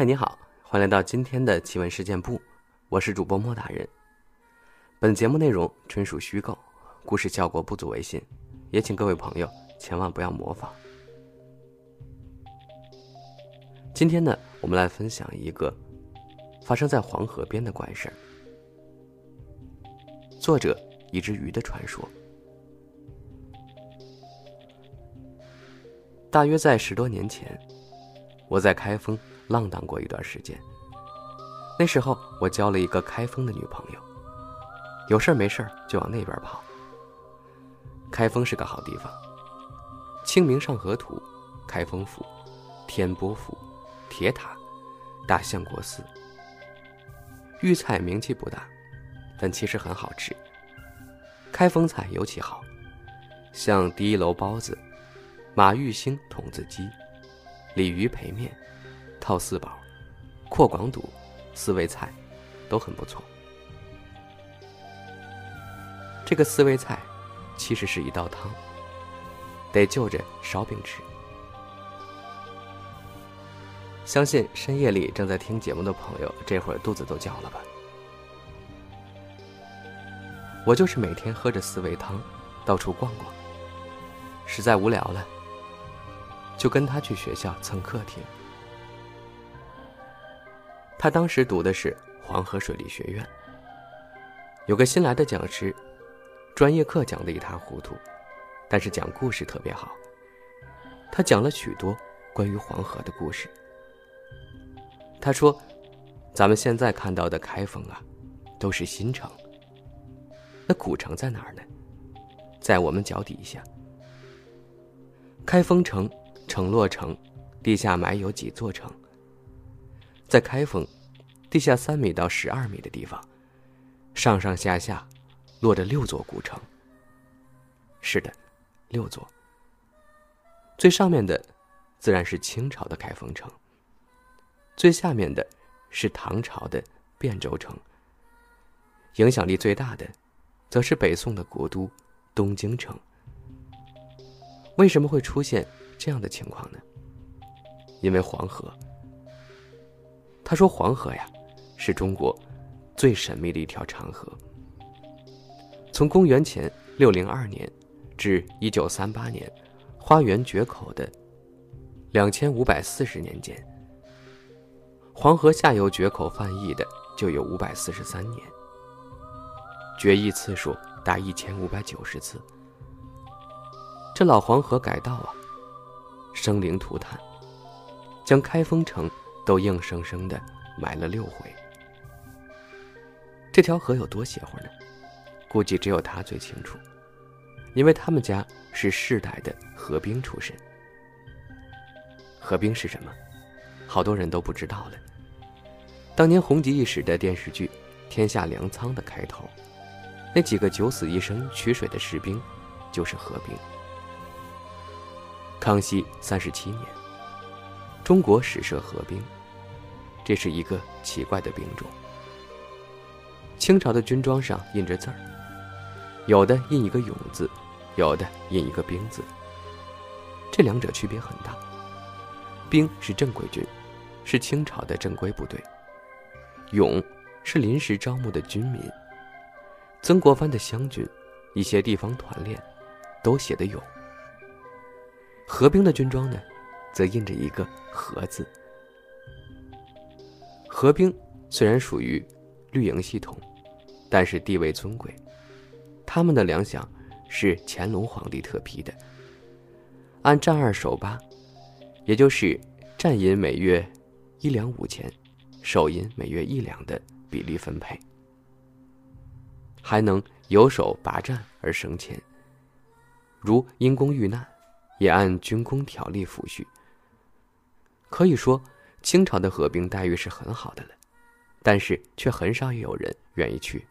嗨，你好，欢迎来到今天的奇闻事件部，我是主播莫大人。本节目内容纯属虚构，故事效果不足为信，也请各位朋友千万不要模仿。今天呢，我们来分享一个发生在黄河边的怪事儿。作者：一只鱼的传说。大约在十多年前，我在开封浪荡过一段时间。那时候我交了一个开封的女朋友，有事没事就往那边跑。开封是个好地方，清明上河图、开封府、天波府、铁塔、大相国寺。豫菜名气不大，但其实很好吃。开封菜尤其好，像第一楼包子。马玉兴筒子鸡、鲤鱼培面、套四宝、阔广肚、四味菜，都很不错。这个四味菜其实是一道汤，得就着烧饼吃。相信深夜里正在听节目的朋友，这会儿肚子都叫了吧？我就是每天喝着四味汤，到处逛逛，实在无聊了。就跟他去学校蹭课听。他当时读的是黄河水利学院，有个新来的讲师，专业课讲的一塌糊涂，但是讲故事特别好。他讲了许多关于黄河的故事。他说：“咱们现在看到的开封啊，都是新城。那古城在哪儿呢？在我们脚底下。开封城。”城落城，地下埋有几座城。在开封，地下三米到十二米的地方，上上下下落着六座古城。是的，六座。最上面的，自然是清朝的开封城。最下面的，是唐朝的汴州城。影响力最大的，则是北宋的国都东京城。为什么会出现？这样的情况呢？因为黄河。他说：“黄河呀，是中国最神秘的一条长河。从公元前六零二年至一九三八年花园决口的两千五百四十年间，黄河下游决口泛溢的就有五百四十三年，决议次数达一千五百九十次。这老黄河改道啊！”生灵涂炭，将开封城都硬生生的埋了六回。这条河有多邪乎呢？估计只有他最清楚，因为他们家是世代的河兵出身。河兵是什么？好多人都不知道了。当年红极一时的电视剧《天下粮仓》的开头，那几个九死一生取水的士兵，就是河兵。康熙三十七年，中国始设河兵，这是一个奇怪的兵种。清朝的军装上印着字儿，有的印一个勇字，有的印一个兵字。这两者区别很大。兵是正规军，是清朝的正规部队；勇是临时招募的军民。曾国藩的湘军，一些地方团练，都写的勇。河兵的军装呢，则印着一个“河”字。何兵虽然属于绿营系统，但是地位尊贵，他们的粮饷是乾隆皇帝特批的，按战二守八，也就是战银每月一两五钱，守银每月一两的比例分配，还能有守拔战而升迁，如因公遇难。也按军功条例抚恤。可以说，清朝的河兵待遇是很好的了，但是却很少有人愿意去。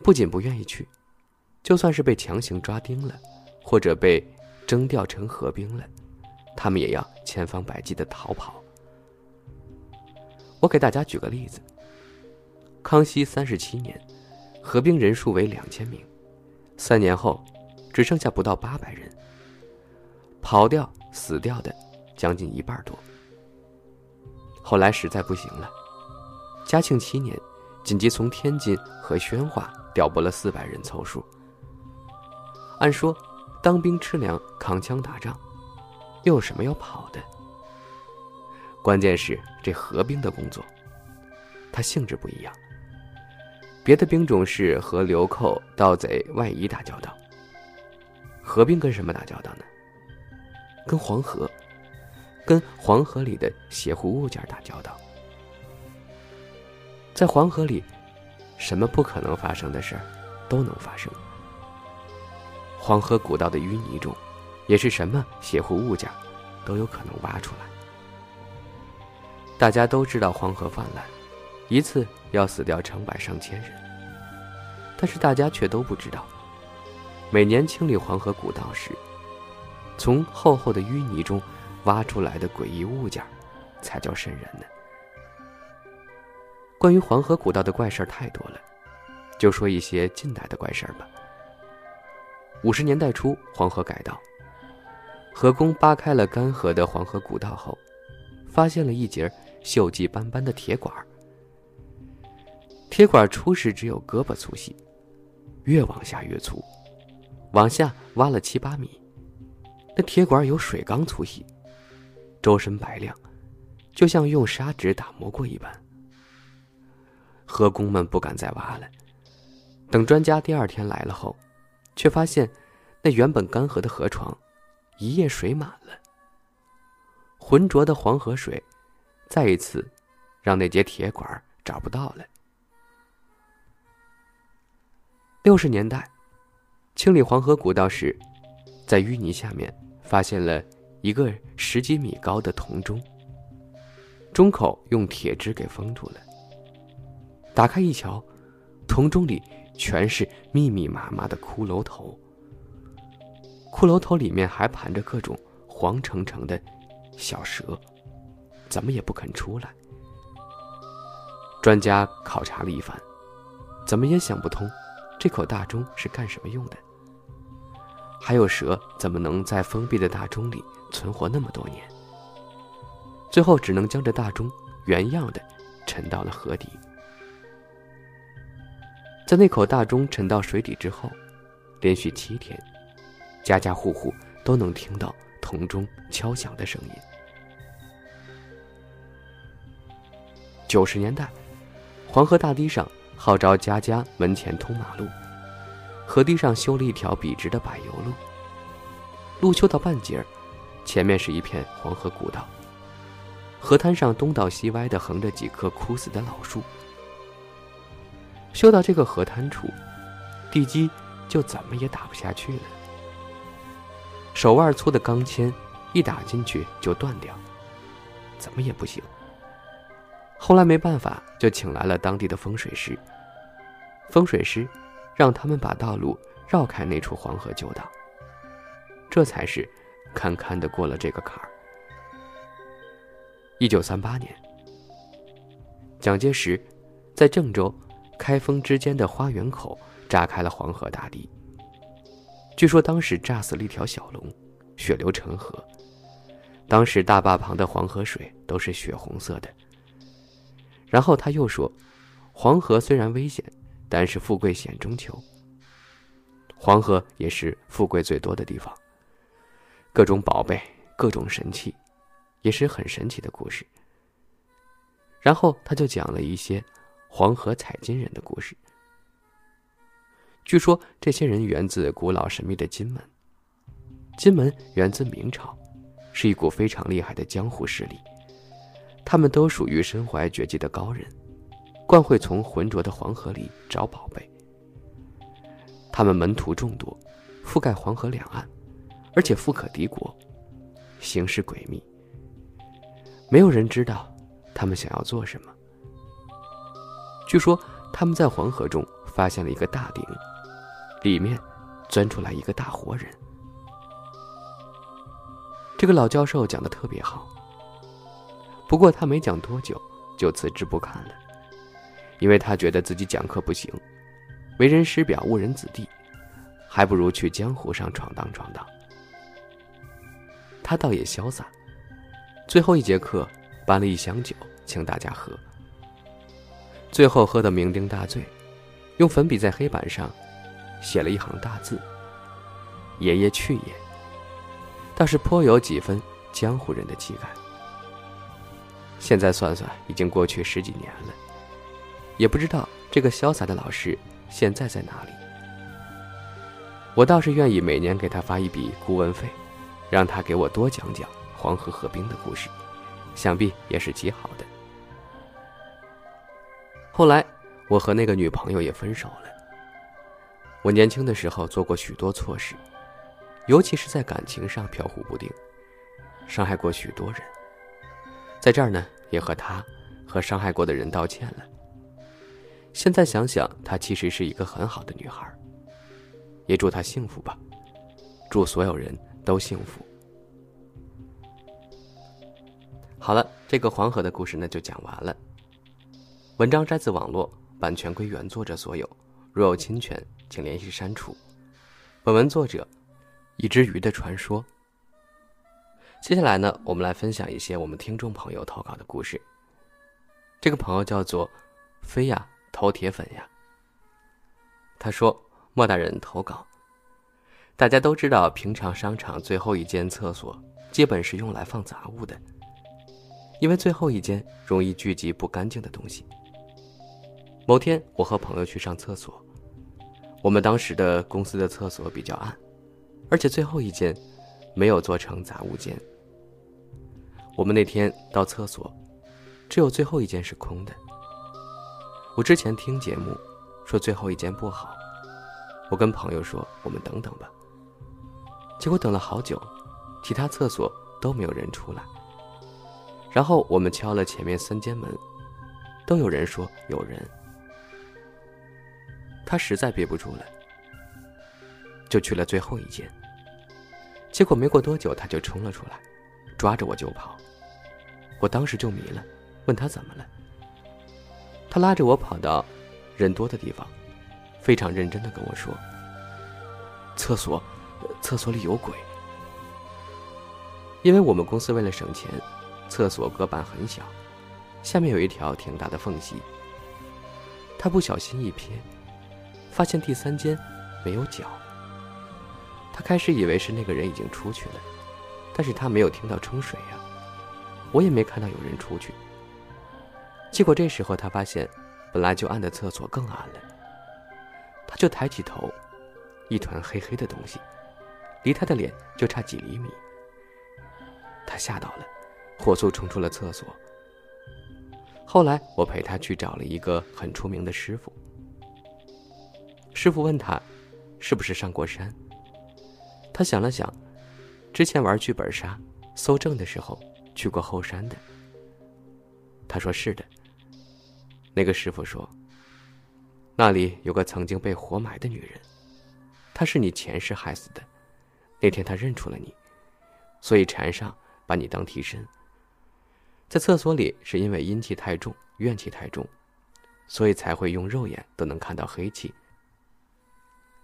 不仅不愿意去，就算是被强行抓丁了，或者被征调成河兵了，他们也要千方百计的逃跑。我给大家举个例子：康熙三十七年，河兵人数为两千名，三年后，只剩下不到八百人。跑掉、死掉的将近一半多。后来实在不行了，嘉庆七年，紧急从天津和宣化调拨了四百人凑数。按说，当兵吃粮、扛枪打仗，又有什么要跑的？关键是这合兵的工作，它性质不一样。别的兵种是和流寇、盗贼、外夷打交道，合兵跟什么打交道呢？跟黄河，跟黄河里的邪乎物件打交道。在黄河里，什么不可能发生的事儿，都能发生。黄河古道的淤泥中，也是什么邪乎物件，都有可能挖出来。大家都知道黄河泛滥，一次要死掉成百上千人。但是大家却都不知道，每年清理黄河古道时，从厚厚的淤泥中挖出来的诡异物件，才叫瘆人呢。关于黄河古道的怪事儿太多了，就说一些近代的怪事儿吧。五十年代初，黄河改道，河工扒开了干涸的黄河古道后，发现了一截锈迹斑斑的铁管。铁管初时只有胳膊粗细，越往下越粗，往下挖了七八米，那铁管有水缸粗细，周身白亮，就像用砂纸打磨过一般。河工们不敢再挖了，等专家第二天来了后。却发现，那原本干涸的河床，一夜水满了。浑浊的黄河水，再一次，让那节铁管找不到了。六十年代，清理黄河古道时，在淤泥下面发现了一个十几米高的铜钟，钟口用铁枝给封住了。打开一瞧，铜钟里。全是密密麻麻的骷髅头，骷髅头里面还盘着各种黄澄澄的小蛇，怎么也不肯出来。专家考察了一番，怎么也想不通，这口大钟是干什么用的？还有蛇怎么能在封闭的大钟里存活那么多年？最后只能将这大钟原样的沉到了河底。在那口大钟沉到水底之后，连续七天，家家户户都能听到铜钟敲响的声音。九十年代，黄河大堤上号召家家门前通马路，河堤上修了一条笔直的柏油路。路修到半截儿，前面是一片黄河古道。河滩上东倒西歪的横着几棵枯死的老树。修到这个河滩处，地基就怎么也打不下去了。手腕粗的钢钎一打进去就断掉，怎么也不行。后来没办法，就请来了当地的风水师。风水师让他们把道路绕开那处黄河旧道，这才是堪堪的过了这个坎儿。一九三八年，蒋介石在郑州。开封之间的花园口炸开了黄河大堤。据说当时炸死了一条小龙，血流成河。当时大坝旁的黄河水都是血红色的。然后他又说，黄河虽然危险，但是富贵险中求。黄河也是富贵最多的地方。各种宝贝，各种神器，也是很神奇的故事。然后他就讲了一些。黄河采金人的故事。据说这些人源自古老神秘的金门。金门源自明朝，是一股非常厉害的江湖势力。他们都属于身怀绝技的高人，惯会从浑浊的黄河里找宝贝。他们门徒众多，覆盖黄河两岸，而且富可敌国，行事诡秘。没有人知道他们想要做什么。据说他们在黄河中发现了一个大鼎，里面钻出来一个大活人。这个老教授讲的特别好，不过他没讲多久就辞职不看了，因为他觉得自己讲课不行，为人师表误人子弟，还不如去江湖上闯荡闯荡。他倒也潇洒，最后一节课搬了一箱酒，请大家喝。最后喝得酩酊大醉，用粉笔在黑板上写了一行大字：“爷爷去也。”倒是颇有几分江湖人的气概。现在算算，已经过去十几年了，也不知道这个潇洒的老师现在在哪里。我倒是愿意每年给他发一笔顾问费，让他给我多讲讲黄河合兵的故事，想必也是极好的。后来，我和那个女朋友也分手了。我年轻的时候做过许多错事，尤其是在感情上飘忽不定，伤害过许多人。在这儿呢，也和他和伤害过的人道歉了。现在想想，她其实是一个很好的女孩。也祝她幸福吧，祝所有人都幸福。好了，这个黄河的故事呢就讲完了。文章摘自网络，版权归原作者所有，若有侵权，请联系删除。本文作者：一只鱼的传说。接下来呢，我们来分享一些我们听众朋友投稿的故事。这个朋友叫做飞呀，投铁粉呀。他说：“莫大人投稿。大家都知道，平常商场最后一间厕所基本是用来放杂物的，因为最后一间容易聚集不干净的东西。某天，我和朋友去上厕所，我们当时的公司的厕所比较暗，而且最后一间没有做成杂物间。我们那天到厕所，只有最后一间是空的。我之前听节目说最后一间不好，我跟朋友说我们等等吧。结果等了好久，其他厕所都没有人出来。然后我们敲了前面三间门，都有人说有人。他实在憋不住了，就去了最后一间。结果没过多久，他就冲了出来，抓着我就跑。我当时就迷了，问他怎么了。他拉着我跑到人多的地方，非常认真的跟我说：“厕所，厕所里有鬼。”因为我们公司为了省钱，厕所隔板很小，下面有一条挺大的缝隙。他不小心一瞥。发现第三间没有脚，他开始以为是那个人已经出去了，但是他没有听到冲水呀，我也没看到有人出去。结果这时候他发现，本来就暗的厕所更暗了，他就抬起头，一团黑黑的东西，离他的脸就差几厘米。他吓到了，火速冲出了厕所。后来我陪他去找了一个很出名的师傅。师傅问他：“是不是上过山？”他想了想，之前玩剧本杀搜证的时候去过后山的。他说：“是的。”那个师傅说：“那里有个曾经被活埋的女人，她是你前世害死的。那天他认出了你，所以缠上把你当替身。在厕所里是因为阴气太重、怨气太重，所以才会用肉眼都能看到黑气。”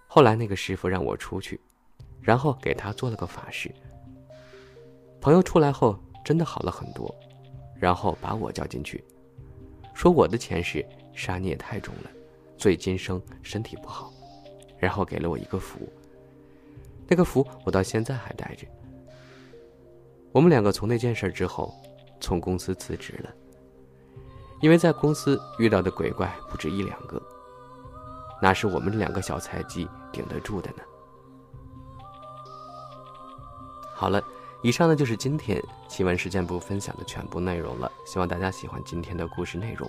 后来那个师傅让我出去，然后给他做了个法事。朋友出来后真的好了很多，然后把我叫进去，说我的前世杀孽太重了，所以今生身体不好，然后给了我一个符。那个符我到现在还带着。我们两个从那件事之后，从公司辞职了，因为在公司遇到的鬼怪不止一两个。哪是我们两个小菜鸡顶得住的呢？好了，以上呢就是今天奇闻事件部分享的全部内容了。希望大家喜欢今天的故事内容。